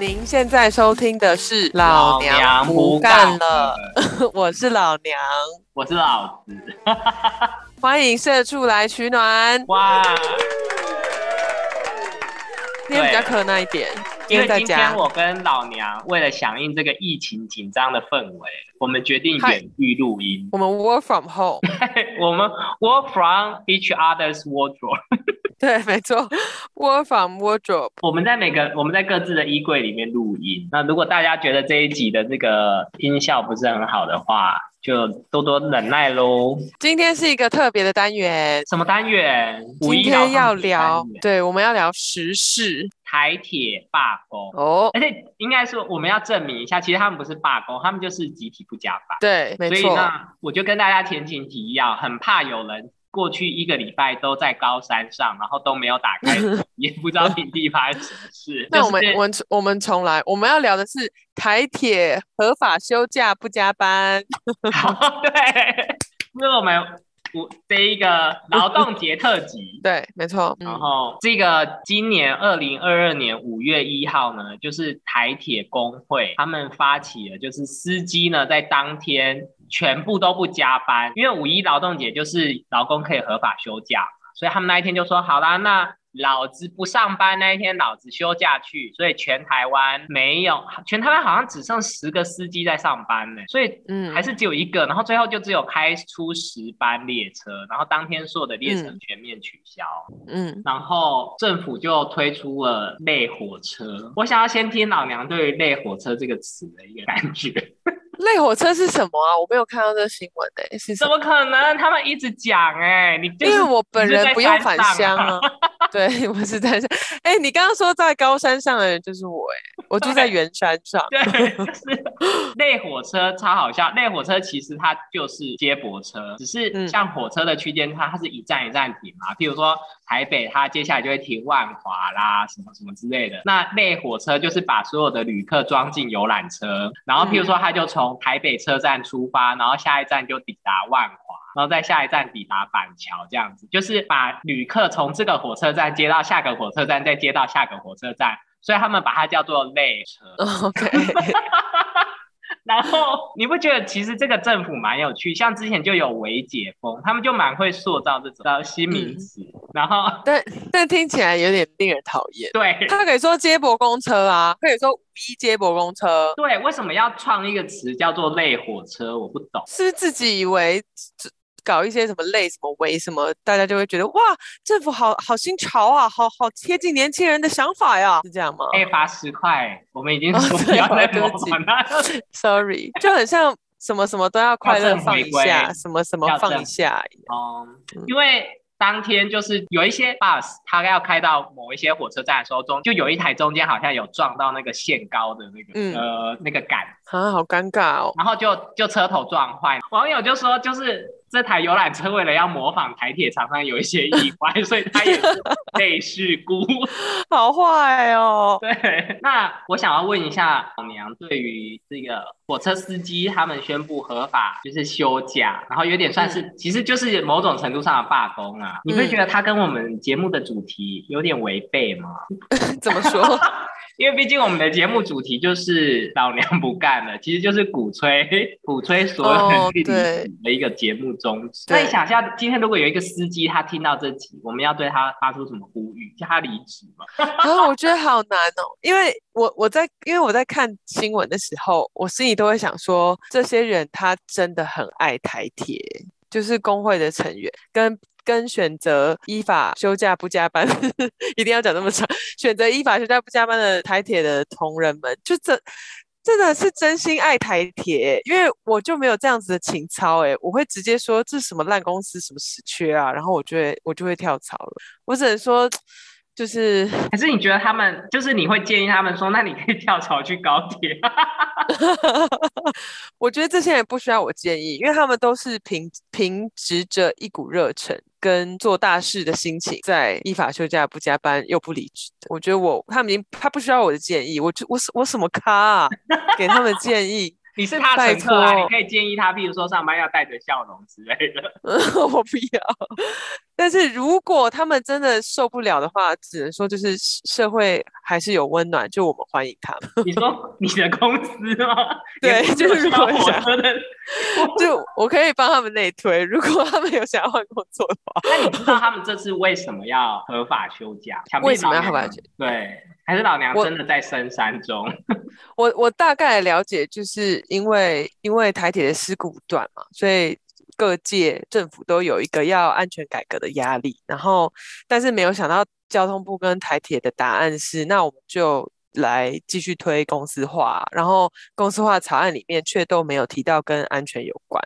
您现在收听的是《老娘娘不不干干了》，我是老娘，我是老子。欢迎社畜来取暖。哇！今天比较可那一点，因为。今天我跟老娘为了响应这个疫情紧张的氛围，我们决定嗨远距录音。我们 work from home，我们 work from each other's wardrobe。对，没错，work from wardrobe。我们在每个我们在各自的衣柜里面录音。那如果大家觉得这一集的这个音效不是很好的话，就多多忍耐喽。今天是一个特别的单元，什么单元？五今一天要聊对，我们要聊时事台铁罢工。哦，而且应该说，我们要证明一下，其实他们不是罢工，他们就是集体不加班。对，没所以错，呢，我就跟大家前情提要，很怕有人过去一个礼拜都在高山上，然后都没有打开，也不知道平地发生什么事。那我们我们我们重来，我们要聊的是台铁合法休假不加班。好 对，这是我们我这一个劳动节特辑。对，没错，然嗯，后这个今年二零二二年五月一号呢，就是台铁工会他们发起了，就是司机呢在当天全部都不加班，因为五一劳动节就是劳工可以合法休假嘛，所以他们那一天就说好啦，那老子不上班那一天，老子休假去，所以全台湾没有，全台湾好像只剩十个司机在上班呢，所以嗯还是只有一个，然后最后就只有开出十班列车，然后当天所有的列车嗯全面取消。嗯，然后政府就推出了“类火车”。我想要先听老娘对于“类火车”这个词的一个感觉。类火车是什么啊？我没有看到这个新闻诶、是？怎么可能？他们一直讲哎、你就是因为我本人不用返乡啊。对，我是在山。哎、你刚刚说在高山上的人就是我哎、我住在对圆山上。对，就是类火车超好笑。类火车其实它就是接驳车，只是嗯像火车的区间它它是一站一站停嘛。譬如说台北，它接下来就会停万华啦，什么什么之类的。那类火车就是把所有的旅客装进游览车，然后譬如说它就从台北车站出发，然后下一站就抵达万华。然后在下一站抵达板桥，这样子就是把旅客从这个火车站接到下个火车站，再接到下个火车站，所以他们把它叫做类车。OK，然后你不觉得其实这个政府蛮有趣？像之前就有微解封，他们就蛮会塑造这种呃新名词。然后但但听起来有点令人讨厌。对他可以说接驳公车啊，可以说五一接驳公车，对，为什么要创一个词叫做类火车？我不懂。是自己以为这搞一些什么类什么微什么，大家就会觉得哇，政府好好新潮啊，好好贴近年轻人的想法呀，是这样吗可以罚十块，我们已经不要再模对不起仿了。Sorry，就很像什么什么都要快乐放一下，什么什么放一下一样。嗯，因为当天就是有一些 bus，它要开到某一些火车站的时候，中就有一台中间好像有撞到那个限高的那个、嗯呃那个杆，啊，好尴尬哦。然后就就车头撞坏。网友就说，就是这台游览车为了要模仿台铁，常常有一些意外，所以它也是类事故。好坏哦。对，那我想要问一下老娘，对于这个火车司机他们宣布合法就是休假，然后有点算是，其实就是某种程度上的罢工啊，你会觉得它跟我们节目的主题有点违背吗？怎么说？因为毕竟我们的节目主题就是老娘不干了，其实就是鼓吹鼓吹所有人哦去离职的一个节目宗旨。对那你想一下，今天如果有一个司机他听到这集，我们要对他发出什么呼吁？叫他离职吗？啊，我觉得好难哦，因为我我在因为我在看新闻的时候，我心里都会想说，这些人他真的很爱台铁，就是工会的成员跟跟选择依法休假不加班，一定要讲这么长，选择依法休假不加班的台铁的同仁们，就这。真的是真心爱台铁，因为我就没有这样子的情操诶，我会直接说这是什么烂公司，什么死缺啊，然后我就会我就会跳槽了。我只能说，就是还是你觉得他们就是你会建议他们说，那你可以跳槽去高铁？我觉得这些人不需要我建议，因为他们都是凭凭执着一股热忱跟做大事的心情，在依法休假不加班又不离职的。我觉得我他们已经他不需要我的建议，我就我我什么咖啊，给他们建议，你是他的乘客啊，你可以建议他，譬如说上班要带着笑容之类的。我不要。但是如果他们真的受不了的话，只能说就是社会还是有温暖，就我们欢迎他们。你说你的公司吗？对，就是如果我想，的。就我可以帮他们内推，如果他们有想要换工作的话。那你知道他们这次为什么要合法休假？为什么要合法休对，还是老娘真的在深山中？我我大概了解，就是因为因为台铁的事故不断嘛，所以各界政府都有一个要安全改革的压力。然后，但是没有想到交通部跟台铁的答案是，那我们就来继续推公司化。然后公司化草案里面却都没有提到跟安全有关。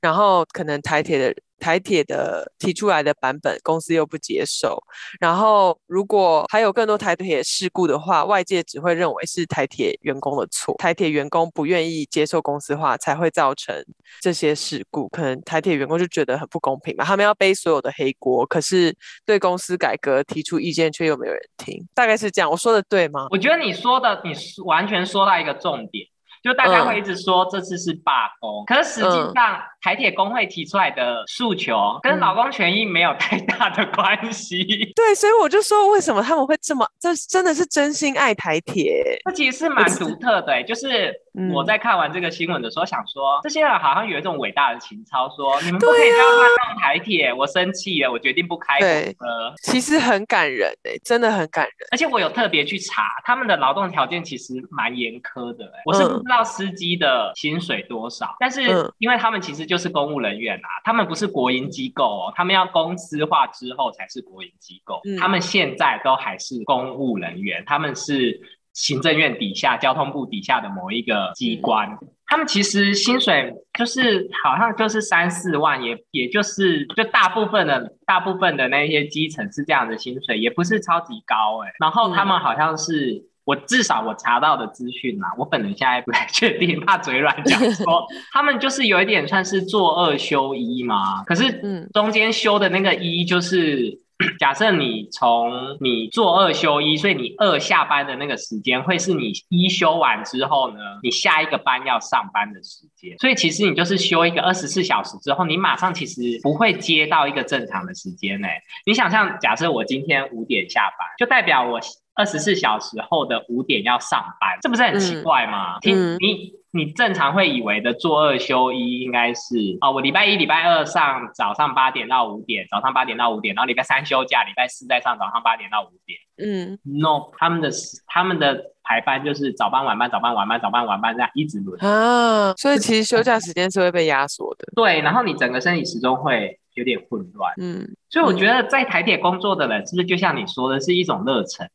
然后可能台铁的台铁的提出来的版本，公司又不接受。然后，如果还有更多台铁事故的话，外界只会认为是台铁员工的错，台铁员工不愿意接受公司化，才会造成这些事故。可能台铁员工就觉得很不公平嘛，他们要背所有的黑锅，可是对公司改革提出意见却又没有人听，大概是这样。我说的对吗？我觉得你说的，你说完全说到一个重点，就大家嗯会一直说这次是罢工，可是实际嗯上台铁工会提出来的诉求跟嗯劳工权益没有太大的关系。对，所以我就说，为什么他们会这么？这真的是真心爱台铁。这其实是蛮独特的、欸，就是嗯我在看完这个新闻的时候，想说、这些人好像有一种伟大的情操，说你们不可以这样乱弄台铁，我生气了，我决定不开火对车。其实很感人诶、真的很感人。而且我有特别去查，他们的劳动条件其实蛮严苛的、欸。我是不知道司机的薪水多少，但是嗯因为他们其实就是公务人员啊，他们不是国营机构哦，他们要公司化之后才是国营机构。嗯他们现在都还是公务人员，他们是行政院底下、交通部底下的某一个机关。他们其实薪水就是好像就是三四万，也也就是就大部分的大部分的那些基层是这样的薪水，也不是超级高哎、然后他们好像是。我至少我查到的资讯啦，我本人现在不太确定，怕嘴软讲说他们就是有一点算是做二休一嘛，可是嗯。中间休的那个一就是假设你从你做二休一，所以你二下班的那个时间会是你一休完之后呢，你下一个班要上班的时间。所以其实你就是休一个二十四小时之后，你马上其实不会接到一个正常的时间呢、你想象，假设我今天五点下班，就代表我二十四小时后的五点要上班，这不是很奇怪吗？你你正常会以为的做二休一应该是哦，我礼拜一、礼拜二上早上八点到五点，早上八点到五点，然后礼拜三休假，礼拜四再上早上八点到五点。嗯，No，他们的他们的排班就是早班、晚班、早班、晚班、早班、晚班这样一直轮。啊，所以其实休假时间是会被压缩的。对，然后你整个生理时钟会有点混乱。嗯，所以我觉得在台铁工作的人，是不是就像你说的，是一种热忱？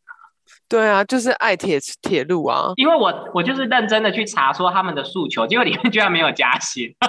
对啊，就是爱铁铁路啊。因为我我就是认真的去查说他们的诉求，结果里面居然没有加薪，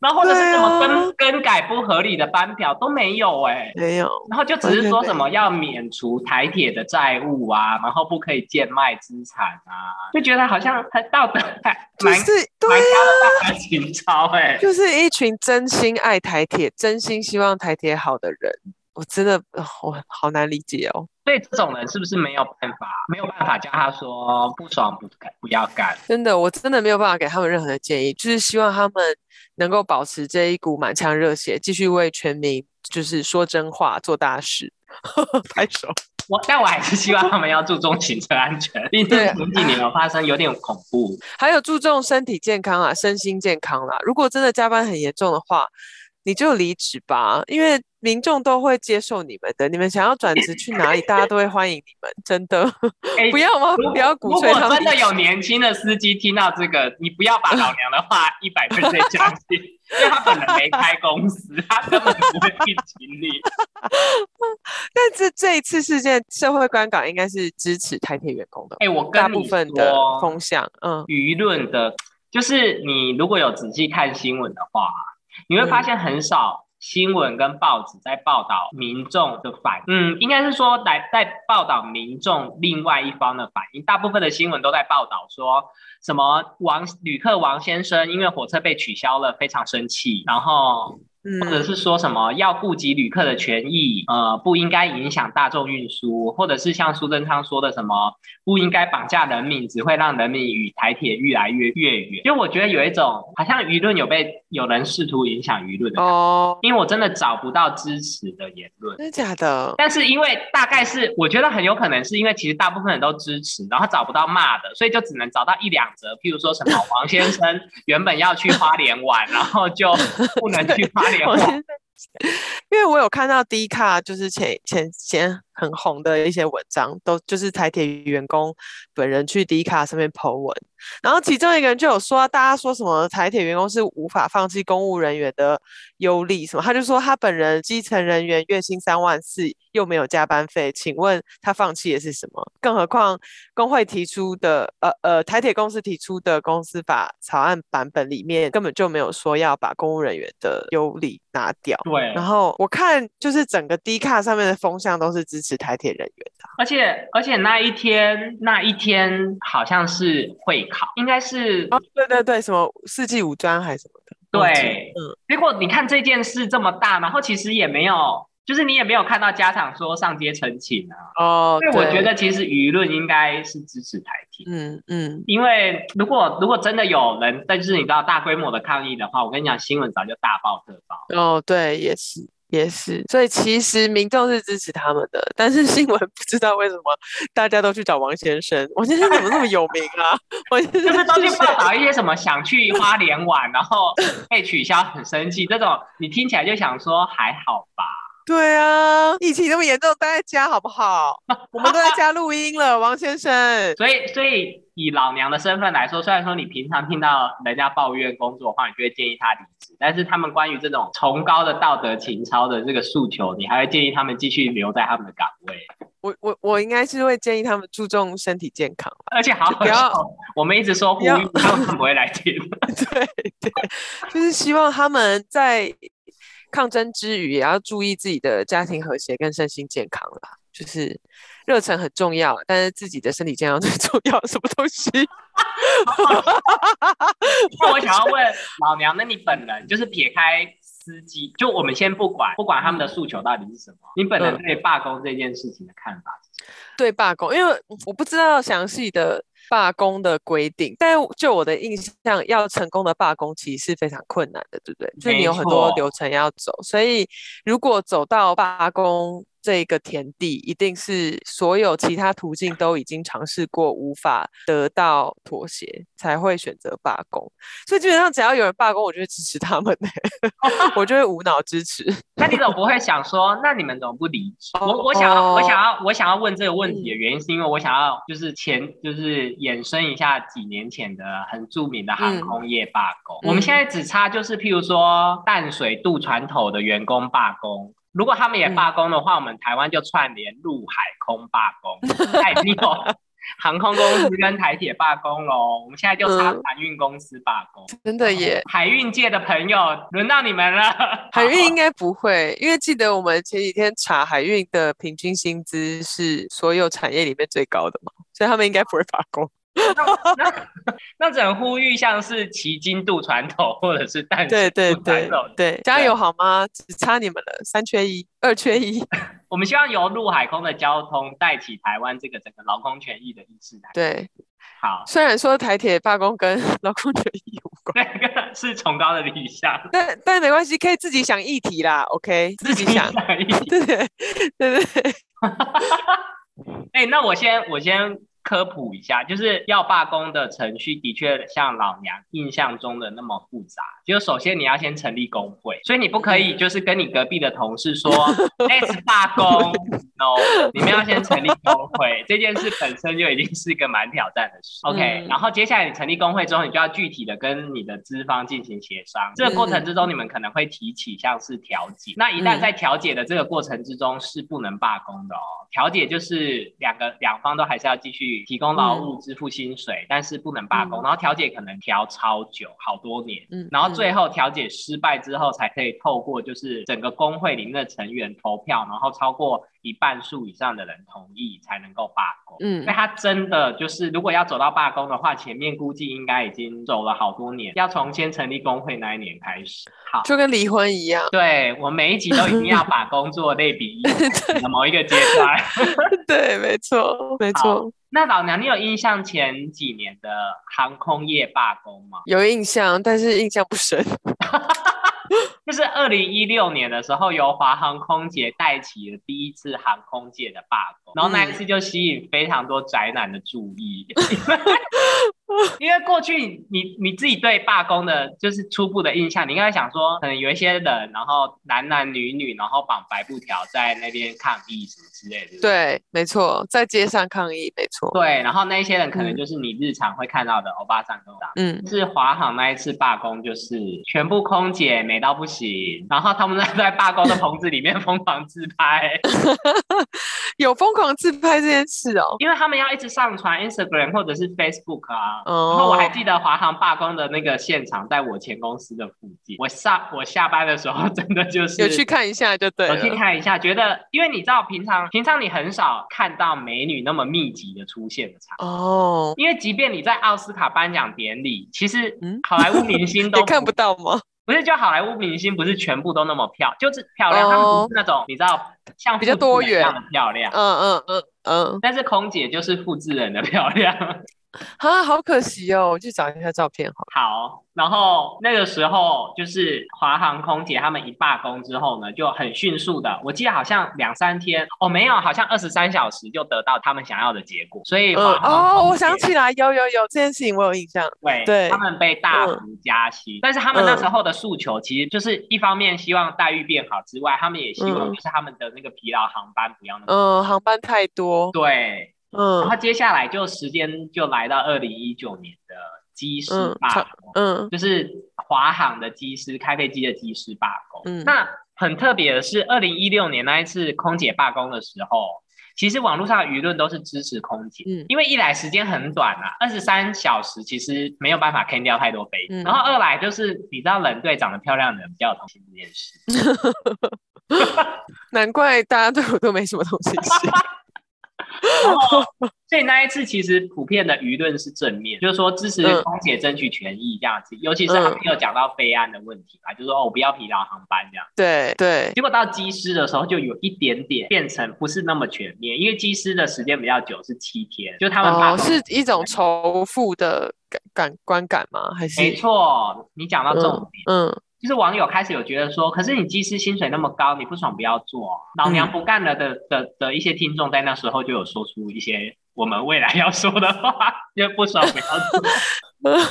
然后或者是什么更更改不合理的班表都没有哎、没有，然后就只是说什么要免除台铁的债务啊，然后不可以贱卖资产啊，就觉得好像很道德还蛮就是蛮对高的大情操哎、就是一群真心爱台铁、真心希望台铁好的人。我真的，呃我好难理解哦。所以这种人是不是没有办法没有办法叫他说不爽不干不要干？真的，我真的没有办法给他们任何的建议，就是希望他们能够保持这一股满腔热血，继续为全民就是说真话、做大事。拍手。我但我还是希望他们要注重行车安全，毕竟对前几年有发生有点恐怖。还有注重身体健康啊，身心健康啦。如果真的加班很严重的话，你就离职吧，因为民众都会接受你们的。你们想要转职去哪里，大家都会欢迎你们，真的。哎不要吗？不要鼓吹他们果真的有年轻的司机听到这个，你不要把老娘的话一百分相信，因为他本人没开公司，他根本不会聘请你。但是这一次事件，社会观感应该是支持台铁员工的，哎、我大跟你部分的说，风向，嗯舆论的，就是你如果有仔细看新闻的话，你会发现很少新闻跟报纸在报道民众的反应，嗯，应该是说来在报道民众另外一方的反应。大部分的新闻都在报道说什么王旅客王先生因为火车被取消了非常生气，然后嗯或者是说什么要顾及旅客的权益，呃，不应该影响大众运输，或者是像苏贞昌说的什么不应该绑架人民，只会让人民与台铁越来越越远。就我觉得有一种好像舆论有被有人试图影响舆论哦，因为我真的找不到支持的言论。真的假的？但是因为大概是我觉得很有可能是因为其实大部分人都支持，然后找不到骂的，所以就只能找到一两则，譬如说什么王先生 原本要去花莲玩，然后就不能去花。我现在 因为我有看到 D 卡，就是前前前很红的一些文章，都就是台铁员工本人去 D 卡上面 po 文，然后其中一个人就有说，大家说什么台铁员工是无法放弃公务人员的优利什么，他就说他本人基层人员月薪三万四，又没有加班费，请问他放弃的是什么？更何况工会提出的，呃呃，台铁公司提出的公司法草案版本里面根本就没有说要把公务人员的优利拿掉。对，然后我看就是整个 D 卡上面的风向都是支持台铁人员的。而且而且那一天那一天好像是会考，应该是哦，对对对，什么世纪五专还是什么的。对嗯，结果你看这件事这么大，然后其实也没有，就是你也没有看到家长说上街澄清啊。哦，所以我对觉得其实舆论应该是支持台铁。嗯嗯，因为如果如果真的有人，但是你知道大规模的抗议的话，我跟你讲，新闻早就大爆特爆。哦，对，也是。也是，所以其实民众是支持他们的，但是新闻不知道为什么大家都去找王先生。王先生怎么那么有名啊？王先生就是都去谁报道一些什么想去花莲玩，然后被取消很生气，这种你听起来就想说还好吧。对啊，疫情那么严重，待在家好不好？我们都在家录音了，王先生。所以，所以以老娘的身份来说，虽然说你平常听到人家抱怨工作的话，你就会建议他离职，但是他们关于这种崇高的道德情操的这个诉求，你还会建议他们继续留在他们的岗位，我我我应该是会建议他们注重身体健康。而且好好不要笑，我们一直说呼吁，他们不会来听。对对，就是希望他们在抗争之余，也要注意自己的家庭和谐跟身心健康啦。就是热忱很重要，但是自己的身体健康最 重要。什么东西？那我想要问老娘，那你本人就是撇开司机，就我们先不管不管他们的诉求到底是什么，你本人嗯对罢工这件事情的看法是什么？对罢工，因为我不知道详细的罢工的规定，但就我的印象，要成功的罢工其实是非常困难的，对不对？就是你有很多流程要走，所以如果走到罢工这个田地，一定是所有其他途径都已经尝试过，无法得到妥协，才会选择罢工。所以基本上只要有人罢工，我就会支持他们、我就会无脑支持。那你怎么不会想说，那你们怎么不离职？哦我我想要我哦想要我想要问这个问题的原因，是因为我想要就是前就是衍生一下几年前的很著名的航嗯空业罢工。嗯我们现在只差就是譬如说淡水渡船头的员工罢工。如果他们也嗯罢工的话，我们台湾就串联陆海空罢工，太有航空公司跟台铁罢工喽。我们现在就差嗯船运公司罢工。真的耶，海运界的朋友，轮到你们了。海运应该不会，因为记得我们前几天查海运的平均薪资是所有产业里面最高的嘛，所以他们应该不会罢工。那 那只能呼吁，像是骑金渡船头或者是淡水对对渡船对头，对，加油好吗？只差你们了，三缺一，二缺一。我们希望由陆海空的交通带起台湾这个整个劳工权益的意识来。对，好，虽然说台铁罢工跟劳工权益有关，那 个是崇高的理想，但但没关系，可以自己想议题啦，OK，自己想。议题。对对对对对，哎、那我先我先科普一下，就是要罢工的程序的确像老娘印象中的那么复杂。就首先你要先成立工会，所以你不可以就是跟你隔壁的同事说 “let's 罢工 ”，no，你们要先成立工会，这件事本身就已经是一个蛮挑战的事。OK，、嗯然后接下来你成立工会之后，你就要具体的跟你的资方进行协商。这个过程之中，你们可能会提起像是调解。那一旦嗯在调解的这个过程之中是不能罢工的哦。调解就是两个两方都还是要继续提供劳务、支付薪水，但是不能罢工。嗯然后调解可能调超久，好多年。嗯然后嗯最后调解失败之后，才可以透过就是整个工会里面的成员投票，然后超过一半数以上的人同意，才能够罢工。嗯那他真的就是，如果要走到罢工的话，前面估计应该已经走了好多年，要从先成立工会那一年开始。好，就跟离婚一样。对我每一集都一定要把工作类比一的 某一个阶段。对，没错，没错，那老娘，你有印象前几年的航空业罢工吗？有印象，但是印象不深。就是二零一六年的时候，由华航空姐带起了第一次航空界的罢工，然后那一次就吸引非常多宅男的注意。因为过去你你自己对罢工的就是初步的印象，你应该想说，可能有一些人，然后男男女女，然后绑白布条在那边抗议什么之类的。对，没错，在街上抗议，没错。对，然后那一些人可能嗯就是你日常会看到的欧巴桑跟长。嗯，是华航那一次罢工，就是全部空姐美到不行，然后他们在在罢工的棚子里面疯狂自拍，有疯狂自拍这件事哦。因为他们要一直上传 Instagram 或者是 Facebook 啊。然哦，后我还记得华航罢工的那个现场在我前公司的附近，我上我下班的时候真的就是有去看一下就对有去。看一下，觉得因为你知道平常平常你很少看到美女那么密集的出现的场合。哦，因为即便你在奥斯卡颁奖典礼，其实嗯好莱坞明星都 也看不到吗？不是，就好莱坞明星不是全部都那么漂，就是漂亮，他们不是那种你知道像哦比较复多的漂亮，嗯嗯嗯嗯，但是空姐就是复制人的漂亮。啊，好可惜哦，我去找一下照片好。好，然后那个时候就是华航空姐他们一罢工之后呢，就很迅速的，我记得好像两三天哦，没有，好像二十三小时就得到他们想要的结果，所以哦，我想起来，有有有这件事情我有印象。对，对他们被大幅加薪，但是他们那嗯时候的诉求其实就是一方面希望待遇变好之外，他们也希望嗯就是他们的那个疲劳航班不要那么嗯，航班太多。对，然嗯后接下来就时间就来到二零一九年的机师罢工，嗯就是华航的机师开飞机的机师罢工。嗯那很特别的是，二零一六年那一次空姐罢工的时候，其实网络上的舆论都是支持空姐，嗯因为一来时间很短啊，二十三小时其实没有办法 can 掉太多飞机，嗯然后二来就是你知道冷队长得漂亮的人比较有同情这件事。难怪大家对我都没什么同情心。然后，所以那一次其实普遍的舆论是正面，就是说支持嗯。空姐争取权益这样子，尤其是他们有讲到飞安的问题嘛，就是说哦，我不要疲劳航班这样。对对，结果到机师的时候，就有一点点变成不是那么全面，因为机师的时间比较久，是七天，就他们罢哦，是一种仇富的感感观感吗？还是？没错，你讲到重点，嗯就是网友开始有觉得说，可是你技师薪水那么高，你不爽不要做，老娘不干了的的的一些听众在那时候就有说出一些我们未来要说的话，就不爽不要做。嗯。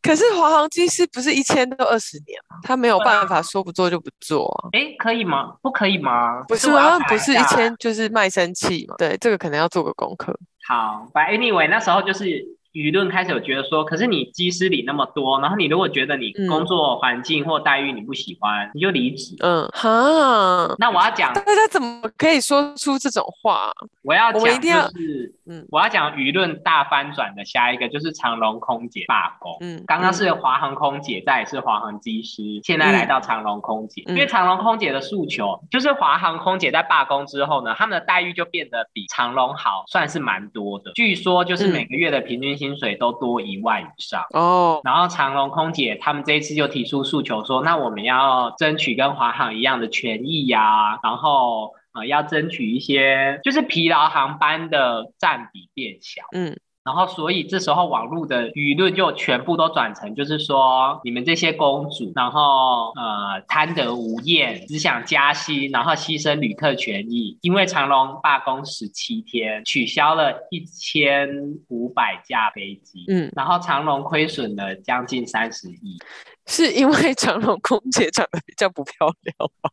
可是华航机师不是一千都二十年吗？他没有办法说不做就不做啊。哎，可以吗？不可以吗？不是我要吗？不是一查下签就是卖身契嘛？对，这个可能要做个功课。好，反正 anyway 那时候就是舆论开始有觉得说，可是你机师里那么多，然后你如果觉得你嗯工作环境或待遇你不喜欢，你就离职。嗯，哈，那我要讲，大家怎么可以说出这种话？我要讲我一定要就是，嗯我要讲舆论大翻转的下一个就是长龙空姐罢工。嗯，刚刚嗯是华航空姐，再也是华航机师，现在来到长龙空姐。嗯因为长龙空姐的诉求，就是华航空姐在罢工之后呢，他们的待遇就变得比长龙好，算是蛮多的。据说就是嗯每个月的平均薪水都多一万以上。哦，然后长龙空姐他们这一次就提出诉求说，那我们要争取跟华航一样的权益呀、然后呃要争取一些就是疲劳航班的占比变小。嗯然后，所以这时候网络的舆论就全部都转成，就是说你们这些公主，然后呃贪得无厌，只想加薪，然后牺牲旅客权益，因为长龙罢工十七天，取消了一千五百架飞机，嗯，然后长龙亏损了将近三十亿。是因为长隆空姐长得比较不漂亮吗？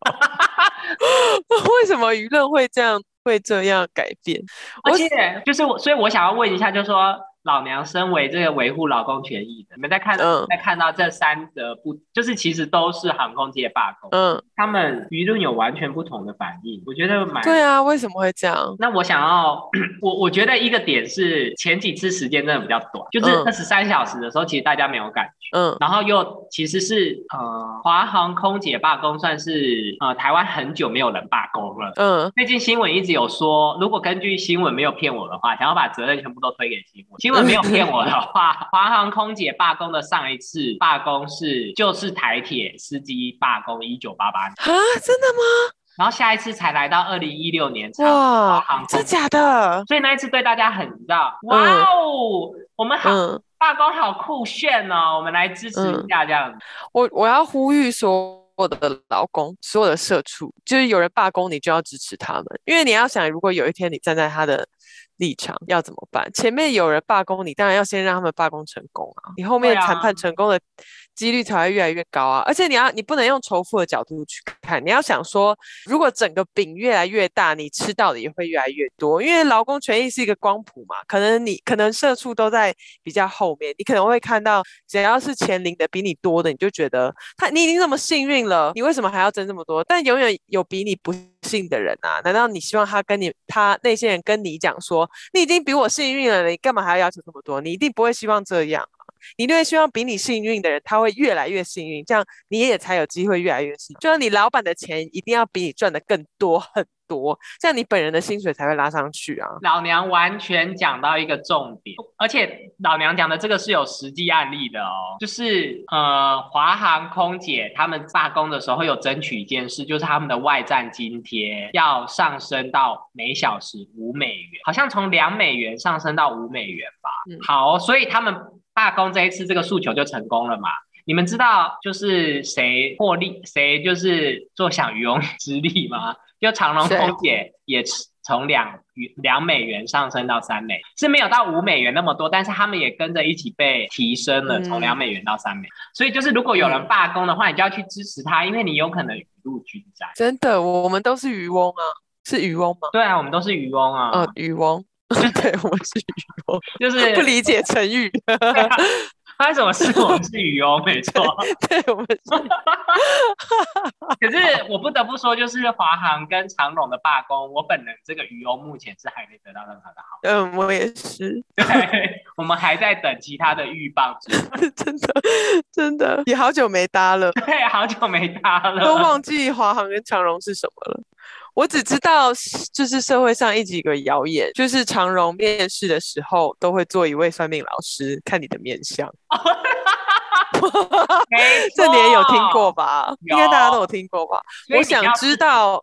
为什么舆论会这样会这样改变？而且就是我，所以我想要问一下，就是说老娘身为这个维护劳工权益的，你们在看嗯在看到这三则不，就是其实都是航空界罢工，嗯，他们舆论有完全不同的反应，我觉得蛮对啊，为什么会这样？那我想要，我我觉得一个点是前几次时间真的比较短，就是嗯二十三小时的时候，其实大家没有感觉。嗯然后又其实是呃，华航空姐罢工算是呃台湾很久没有人罢工了。嗯最近新闻一直有说，如果根据新闻没有骗我的话，想要把责任全部都推给新闻。新闻没有骗我的话，华航空姐罢工的上一次罢工是就是台铁司机罢工一九八八年，啊，真的吗？然后下一次才来到二零一六年哇真假的？所以那一次对大家很，你知道，哇哦，我们好、嗯，罢工好酷炫哦，我们来支持一下这样。子。我我要呼吁所有的劳工，所有的社畜，就是有人罢工，你就要支持他们，因为你要想，如果有一天你站在他的立场，要怎么办？前面有人罢工，你当然要先让他们罢工成功啊，你后面谈判成功的几率才会越来越高啊。而且你要，你不能用仇富的角度去看，你要想说，如果整个饼越来越大，你吃到的也会越来越多，因为劳工权益是一个光谱嘛，可能你可能社畜都在比较后面，你可能会看到只要是钱领的比你多的，你就觉得他你已经那么幸运了，你为什么还要争这么多？但永远有比你不幸的人啊！难道你希望他跟你他那些人跟你讲说，你已经比我幸运了，你干嘛还要要求这么多？你一定不会希望这样啊！你一定会希望比你幸运的人，他会越来越幸运，这样你也才有机会越来越幸运。就像你老板的钱一定要比你赚的更多很多，这样你本人的薪水才会拉上去啊！老娘完全讲到一个重点，而且老娘讲的这个是有实际案例的哦，就是呃，华航空姐他们罢工的时候有争取一件事，就是他们的外站津贴要上升到每小时五美元，好像从两美元上升到五美元吧。嗯好，所以他们罢工这一次这个诉求就成功了嘛。你们知道就是谁获利，谁就是坐享渔翁之利吗？就长隆谁空姐也从两两美元上升到三美，是没有到五美元那么多，但是他们也跟着一起被提升了，从嗯两美元到三美。所以就是如果有人嗯罢工的话，你就要去支持他，因为你有可能雨露均沾。真的，我们都是渔翁啊，是渔翁吗？对啊，我们都是渔翁啊，呃，渔翁，对，我们是渔翁，就是不理解成语。发生什么事我们是渔翁，没错。对，我们是 可是我不得不说，就是华航跟长荣的罢工，我本人这个渔翁目前是还没得到任何的好。嗯，我也是，对，我们还在等其他的鹬蚌之旅。真的，真的也好久没搭了，对，好久没搭了，都忘记华航跟长荣是什么了。我只知道，就是社会上一直有个谣言，就是长荣面试的时候都会做一位算命老师看你的面相，没 这你也有听错过？吧？应该大家都有听过吧？我想知道。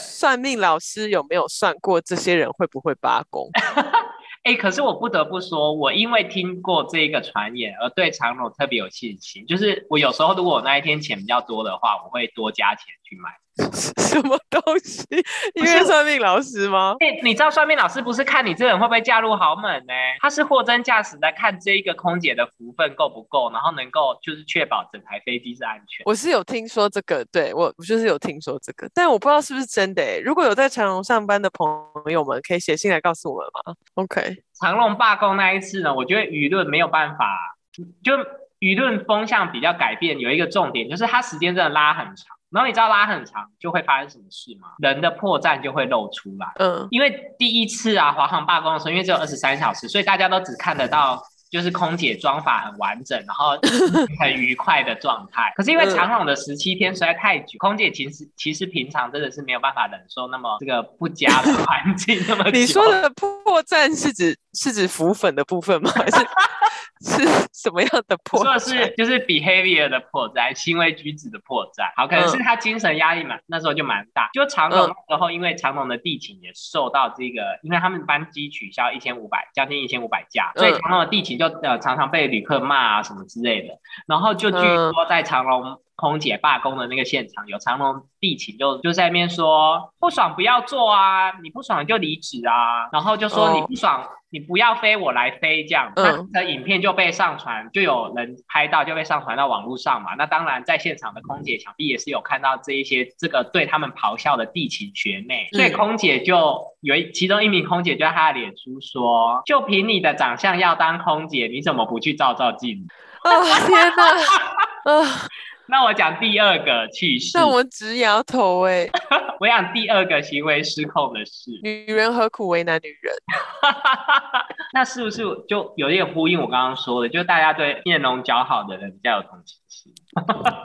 算命老师有没有算过这些人会不会罢工？哎、可是我不得不说，我因为听过这个传言而对长荣特别有信心。就是我有时候如果我那一天钱比较多的话，我会多加钱去买。什么东西？因为算命老师吗？哎、你知道算命老师不是看你这人会不会嫁入豪门呢？他是货真价实的看这一个空姐的福分够不够，然后能够就是确保整台飞机是安全。我是有听说这个，对我我就是有听说这个，但我不知道是不是真的诶。如果有在长隆上班的朋友们，可以写信来告诉我们吗？OK，长隆罢工那一次呢，我觉得舆论没有办法，就舆论风向比较改变。有一个重点就是它时间真的拉很长，然后你知道拉很长就会发生什么事吗？人的破绽就会露出来。嗯因为第一次啊，华航罢工的时候，因为只有二十三小时，所以大家都只看得到就是空姐妆法很完整，然后 很愉快的状态。可是因为嗯长荣的十七天实在太久，空姐其实其实平常真的是没有办法忍受那么这个不佳的环境那么久。你说的破绽是指是指浮粉的部分吗？还是 是什么样的破说的破绽？是就是 behavior 的破绽，行为举止的破绽。好，可能是他精神压力蛮那时候就蛮大。就长隆嗯那时候，因为长隆的地勤也受到这个，因为他们班机取消一千五百，将近一千五百架，所以嗯长隆的地勤就呃常常被旅客骂啊什么之类的。然后就据嗯说在长隆。空姐罢工的那个现场，有长隆地勤就就在那边说不爽不要做啊，你不爽就离职啊，然后就说你不爽。你不要飞，我来飞，这样，那的影片就被上传，就有人拍到，就被上传到网络上嘛。那当然，在现场的空姐想必也是有看到这一些这个对他们咆哮的地勤学妹，所以空姐就有一其中一名空姐就在她的脸书说：“就凭你的长相要当空姐，你怎么不去照照镜？”哦天哪！啊。那我讲第二个趣事，那我直摇头哎。我讲第二个行为失控的事，女人何苦为难女人？那是不是就有点呼应我刚刚说的？就大家对面容姣好的人比较有同情心。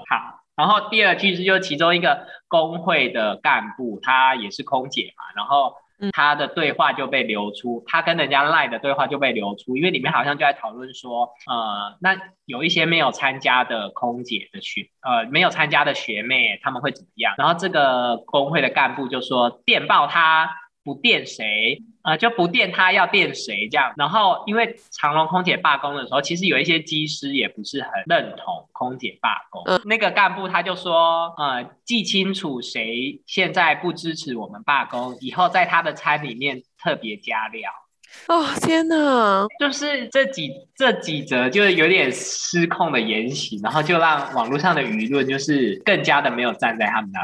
好，然后第二句是就其中一个工会的干部，她也是空姐嘛，然后。他的对话就被流出，他跟人家赖的对话就被流出，因为里面好像就在讨论说，呃，那有一些没有参加的空姐的学，呃，没有参加的学妹他们会怎么样？然后这个工会的干部就说电报他不垫谁。啊，就不垫他要垫谁这样，然后因为长隆空姐罢工的时候，其实有一些机师也不是很认同空姐罢工。嗯，那个干部他就说，呃，记清楚谁现在不支持我们罢工，以后在他的餐里面特别加料。哦，天哪！就是这几这几则就是有点失控的言行，然后就让网络上的舆论就是更加的没有站在他们那。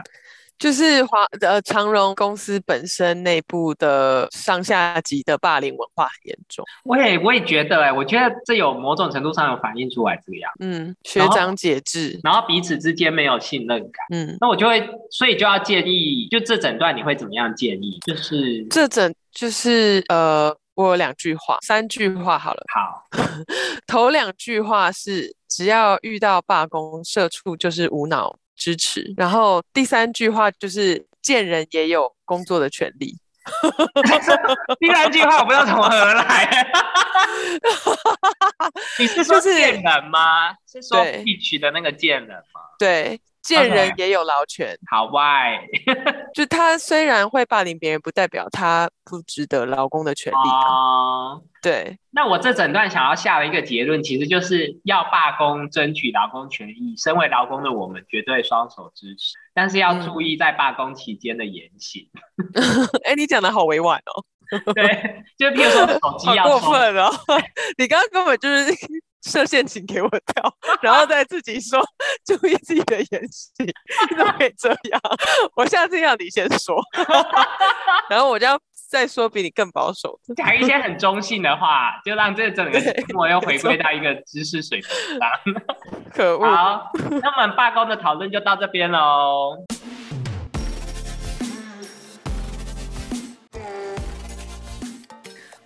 就是华呃长荣公司本身内部的上下级的霸凌文化很严重。我也我也觉得哎，我觉得这有某种程度上有反映出来这个样。嗯，学长姐制，然后彼此之间没有信任感。嗯，那我就会，所以就要建议，就这整段你会怎么样建议？就是这整就是呃，我有两句话，三句话好了。好，头两句话是只要遇到罢工，社畜就是无脑。支持，然后第三句话就是贱人也有工作的权利。第三句话我不知道从何而来。你是说贱人吗？是说必取的那个贱人吗？对。见人也有劳权，好外。就他虽然会霸凌别人，不代表他不值得劳工的权利啊。对，那我这整段想要下的一个结论，其实就是要罢工争取劳工权益。身为劳工的我们，绝对双手支持，但是要注意在罢工期间的言行。哎，你讲的好委婉哦。对，就比如说手机要过分哦。你刚刚根本就是。设陷阱给我跳，然后再自己说注意自己的言行，你怎么可以这样？我下次要你先说，然后我就要再说比你更保守，讲一些很中性的话，就让这整个节目又回归到一个知识水平上。可恶！好，那我们罢工的讨论就到这边喽。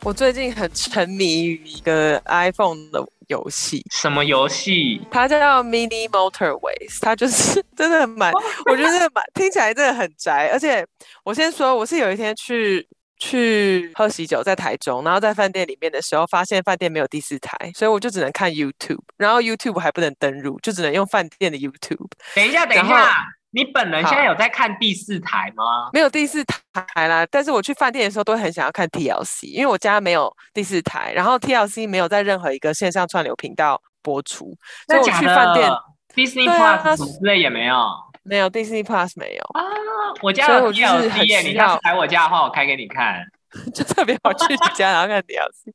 我最近很沉迷于一个 iPhone 的游戏，什么游戏？它叫 Mini Motorways，它就是 真的蛮，我觉得蛮听起来真的很宅。而且我先说，我是有一天去去喝喜酒，在台中，然后在饭店里面的时候，发现饭店没有第四台，所以我就只能看 YouTube，然后 YouTube 还不能登入，就只能用饭店的 YouTube。等一下，等一下。你本人现在有在看第四台吗？没有第四台啦，但是我去饭店的时候都很想要看 TLC，因为我家没有第四台，然后 TLC 没有在任何一个线上串流频道播出，所以我去饭店，Disney Plus 之类也没有，没有 Disney Plus 没有啊，我家有 TLC，你下次来我家的话，我开给你看，就特别好去你家然后看 TLC。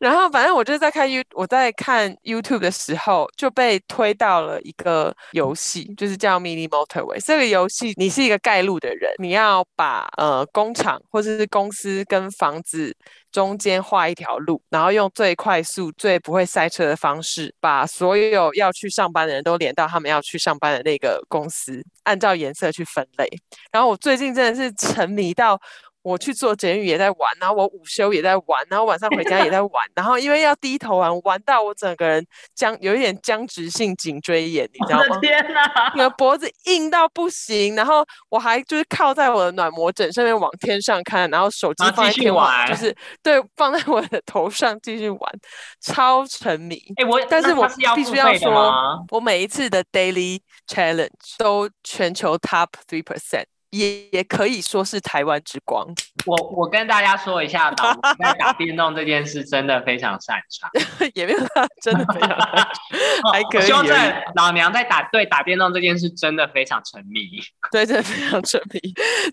然后，反正我就是在看 You，我在看 YouTube 的时候就被推到了一个游戏，就是叫 Mini Motorway。这个游戏，你是一个盖路的人，你要把呃工厂或者是公司跟房子中间画一条路，然后用最快速、最不会塞车的方式，把所有要去上班的人都连到他们要去上班的那个公司，按照颜色去分类。然后我最近真的是沉迷到。我去做监狱也在玩，然后我午休也在玩，然后晚上回家也在玩，然后因为要低头玩，玩到我整个人僵，有一点僵直性颈椎炎，你知道吗？天哪！我的脖子硬到不行，然后我还就是靠在我的暖膜枕上面往天上看，然后手机放在天玩，就是对放在我的头上继续玩，超沉迷。哎，我但是我必须要说，吗？我每一次的 daily challenge 都全球 top three percent。也也可以说是台湾之光。我我跟大家说一下，老娘在打电动这件事真的非常擅长，也没有他真的非常擅长 还可以修而已正，老娘在打对打电动这件事真的非常沉迷。对，真的非常沉迷，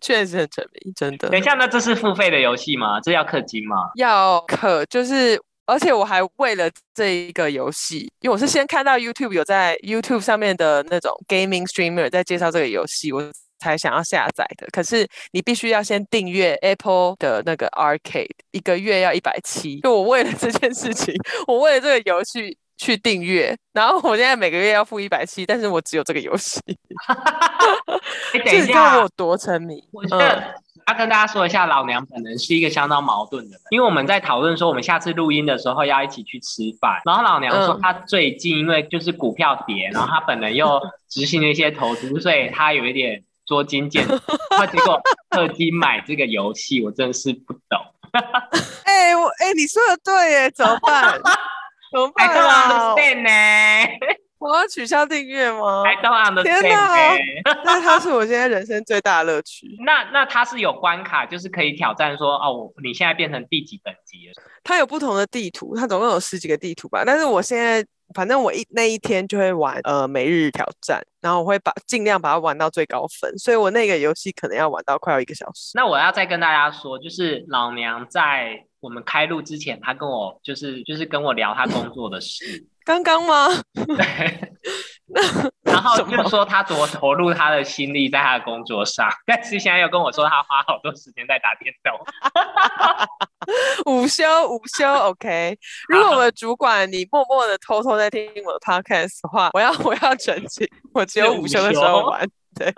确实很沉迷，真的。等一下，那这是付费的游戏吗？这要氪金吗？要氪就是，而且我还为了这一个游戏，因为我是先看到 YouTube 有在 YouTube 上面的那种 gaming streamer 在介绍这个游戏，我才想要下载的。可是你必须要先订阅 Apple 的那个 Arcade，一个月要一百七。就我为了这件事情，我为了这个游戏。去订阅，然后我现在每个月要付一百七，但是我只有这个游戏，哎，等这一下你知道我，多沉迷？我觉得要跟大家说一下，老娘本人是一个相当矛盾的人，因为我们在讨论说我们下次录音的时候要一起去吃饭，然后老娘说嗯她最近因为就是股票跌，然后她本人又执行了一些投资，所以她有一点捉襟见肘，然后结果氪金买这个游戏，我真的是不懂。哎、我哎、你说的对耶，怎么办？怎么 I 办 don't 啊？understand 呢 我要取消订阅吗？，I don't 天哪呢。但它是我现在人生最大的乐趣。那那它是有关卡，就是可以挑战说哦，我你现在变成第几等级了？它有不同的地图，它总共有十几个地图吧。但是我现在，反正我一那一天就会玩呃每日挑战，然后我会把尽量把它玩到最高分，所以我那个游戏可能要玩到快要一个小时。那我要再跟大家说，就是老娘在我们开录之前，她跟我就是就是跟我聊她工作的事，刚刚吗？对，然后就说她多投入他的心力在他的工作上，但是现在又跟我说他花好多时间在打电动。午休，午休，OK。如果我的主管你默默的偷偷在听我的 podcast 的话，我要我要澄清，我只有午休的时候玩。对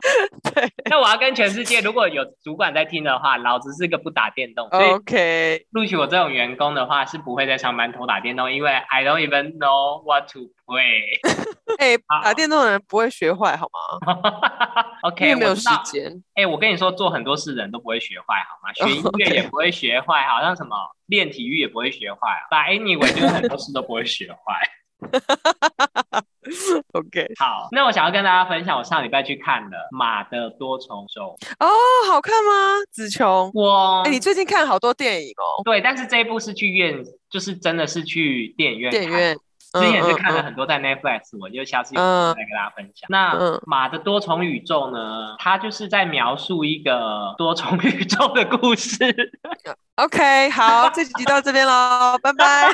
对那我要跟全世界，如果有主管在听的话，老子是个不打电动，，OK。录取我这种员工的话，是不会在上班偷打电动，因为 I don't even know what to play。打电动的人不会学坏好吗？因 OK，为没有时。间。哎、我跟你说，做很多事的人都不会学坏，好吗？学音乐 也不会学坏，好像什么练体育也不会学坏。But anyway，就是很多事都不会学坏。OK。好，那我想要跟大家分享，我上礼拜去看了《马的多重奏》。哦，好看吗？子琼，我哎、你最近看好多电影哦，对，但是这一部是去院，就是真的是去电影院看电影院。之前是看了嗯很多在 Netflix，我就下次有嗯空再跟大家分享。那嗯马的多重宇宙呢？它就是在描述一个多重宇宙的故事。OK，好，这集到这边喽，拜拜。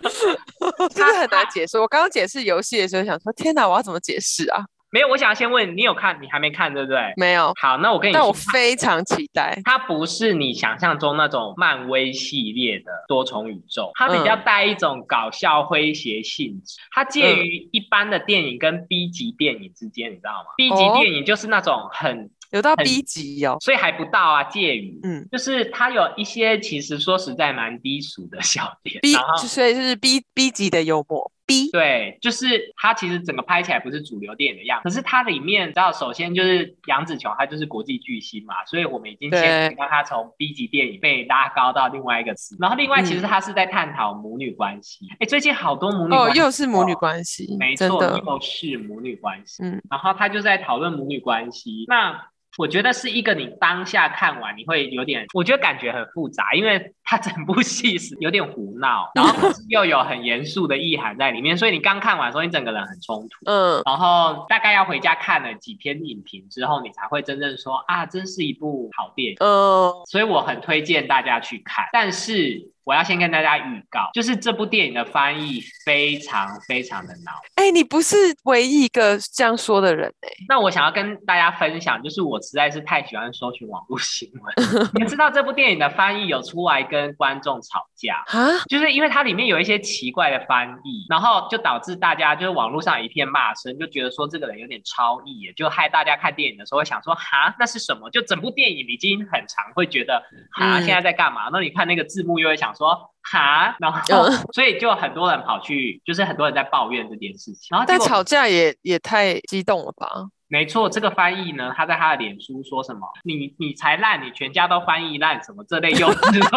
真的很难解释？我刚刚解释游戏的时候，想说天哪，我要怎么解释啊？没有，我想要先问你有看，你还没看对不对？没有，好，那我跟你但我，非常期待。它不是你想象中那种漫威系列的多重宇宙，它比较嗯带一种搞笑诙谐性质，它介于一般的电影跟 B 级电影之间，你知道吗？B 级哦电影就是那种很，有到 B 级哦，所以还不到啊，介于。嗯就是它有一些其实说实在蛮低俗的笑点，，B 所以就是 B B 级的幽默对，就是它其实整个拍起来不是主流电影的样子，可是它里面，你知道，首先就是杨紫琼，她就是国际巨星嘛，所以我们已经先对让她从 B 级电影被拉高到另外一个词。然后另外，其实嗯她是在探讨母女关系。哎、最近好多母女哦，关系又是母女哦关系，没错，又是母女关系。嗯然后她就在讨论母女关系。那我觉得是一个你当下看完你会有点，我觉得感觉很复杂，因为它整部戏是有点胡闹，然后又有很严肃的意涵在里面，所以你刚看完的时候，你整个人很冲突。嗯，然后大概要回家看了几篇影评之后，你才会真正说啊，真是一部好电影。嗯，所以我很推荐大家去看，但是我要先跟大家预告，就是这部电影的翻译非常非常的恼。哎，你不是唯一一个这样说的人哎，那我想要跟大家分享，就是我实在是太喜欢搜寻网络新闻。你知道这部电影的翻译有出来跟观众吵架，啊，就是因为它里面有一些奇怪的翻译，然后就导致大家就是网络上一片骂声，就觉得说这个人有点超译耶，就害大家看电影的时候会想说哈那是什么？就整部电影已经很长，会觉得哈嗯现在在干嘛？那你看那个字幕又会想说哈，然后嗯所以就很多人跑去，就是很多人在抱怨这件事情，然后但吵架也也太激动了吧？没错，这个翻译呢，他在他的脸书说什么？你你才烂，你全家都翻译烂，什么这类幼稚。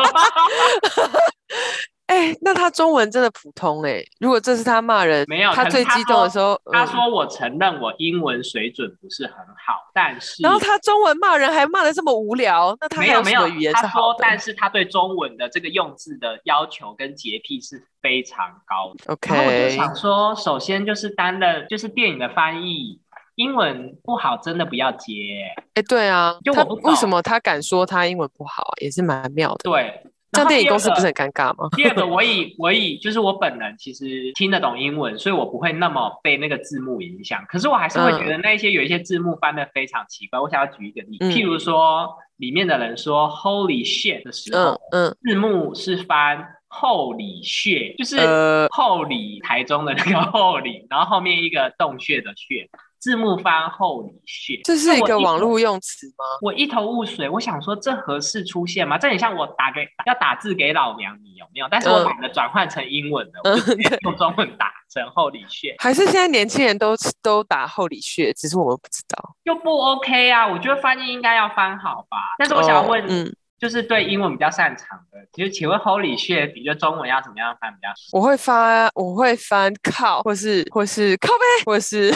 哎，哎，那他中文真的普通哎。如果这是他骂人，没有他最激动的时候，他说我承认我英文水准不是很好，但是然后他中文骂人还骂的这么无聊，那他没有没有语言是好的。但是他对中文的这个用字的要求跟洁癖是非常高的。OK，然后我就想说，首先就是担任就是电影的翻译。英文不好，真的不要接。哎，对啊，就我不为什么他敢说他英文不好，也是蛮妙的。对，这电影公司不是很尴尬吗？第二个，我以 我以就是我本人其实听得懂英文，所以我不会那么被那个字幕影响。可是我还是会觉得那一些有一些字幕翻的非常奇怪。我想要举一个例，譬如说里面的人说 “Holy shit” 的时候，嗯，字幕是翻 “Holy shit”，就是后里台中的那个后里，然后后面一个洞穴的穴。字幕翻后理穴，这是一个网络用词吗？我一头雾水，我想说这合适出现吗？这很像我打给要打字给老娘，你有没有？但是我懒得转换成英文的，我就用中文打成后理穴。还是现在年轻人都都打后理穴，只是我们不知道，就不 OK 啊？我觉得翻译应该要翻好吧？但是我想要问，嗯。就是对英文比较擅长的，其实请问 Holy 穴，比如中文要怎么样翻比较？我会翻，我会翻靠，或是或是靠背，或是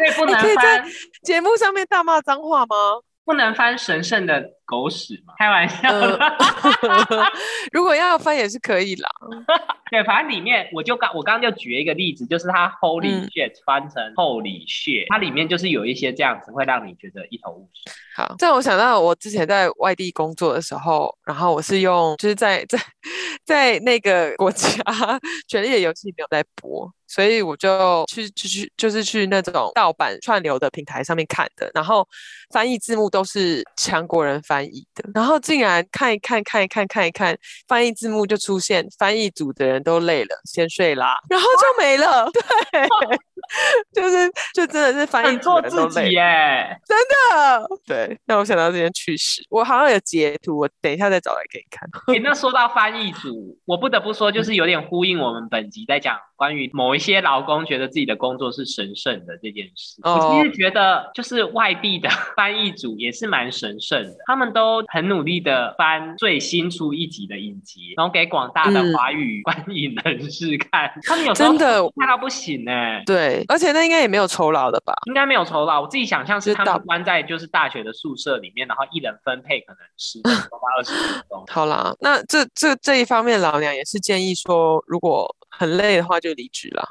对，不能翻。节目上面大骂脏话吗？不能翻神圣的狗屎嘛？开玩笑 如果要翻也是可以啦。对，反正里面我就刚我刚刚就举了一个例子，就是它 Holy shit 翻成 Holy shit，它里面就是有一些这样子会让你觉得一头雾水。好，这样我想到我之前在外地工作的时候，然后我是用就是在在在那个国家《权力的游戏》没有在播。所以我就去去去，就是去那种盗版串流的平台上面看的，然后翻译字幕都是强国人翻翻译的，然后竟然看一看看一看看一看，翻译字幕就出现翻译组的人都累了，先睡啦，然后就没了。对，就是就真的是翻译组的人都累耶，真的。对，让我想到这件趣事，我好像有截图，我等一下再找来给你看。那说到翻译组，我不得不说，就是有点呼应我们本集在讲关于某一。些劳工觉得自己的工作是神圣的这件事，我其实觉得就是外地的 翻译组也是蛮神圣的，他们都很努力的翻最新出一集的影集，然后给广大的华语 观影人士看。他们有时候真的看到不行哎，对，而且那应该也没有酬劳的吧？应该没有酬劳，我自己想象是他们关在就是大学的宿舍里面，然后一人分配可能十分钟到二十分钟。好啦，那这这这一方面，老娘也是建议说，如果。很累的话就离职了，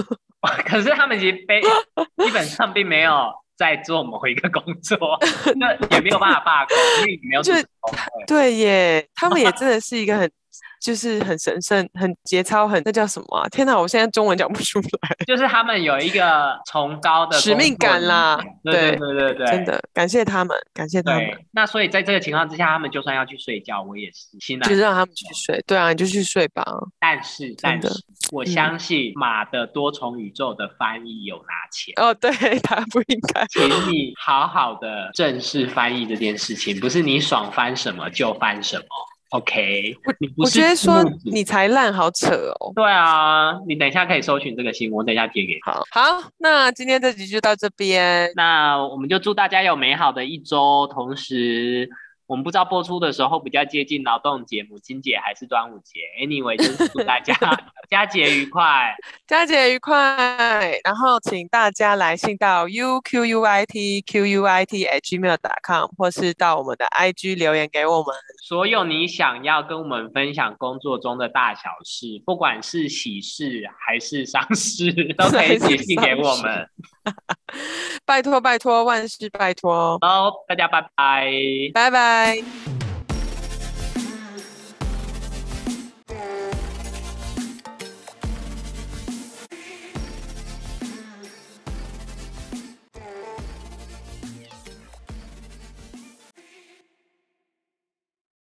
可是他们其实非基本上并没有在做某一个工作，那也没有办法罢工，因为没有就对耶，他们也真的是一个很。就是很神圣、很节操、很那叫什么？天哪，我现在中文讲不出来。就是他们有一个崇高的使命感啦，对对对对，真的感谢他们，感谢他们。那所以在这个情况之下，他们就算要去睡觉，我也是心就让他们去睡。对啊，你就去睡吧。但是，但是，我相信马的多重宇宙的翻译有拿钱哦，对他不应该，请你好好的正式翻译这件事情，不是你爽翻什么就翻什么。OK，我觉得说你才烂，好扯哦。对啊，你等一下可以搜寻这个新闻，我等一下贴给你。好，好，那今天这集就到这边，那我们就祝大家有美好的一周，同时。我们不知道播出的时候比较接近劳动节、母亲节还是端午节。Anyway，就是祝大家 佳节愉快，佳节愉快。然后请大家来信到 uquitquit@gmail.com，或是到我们的 IG 留言给我们。所有你想要跟我们分享工作中的大小事，不管是喜事还是丧事，都可以写信给我们。拜托拜托，万事拜托。好，大家拜拜，拜拜。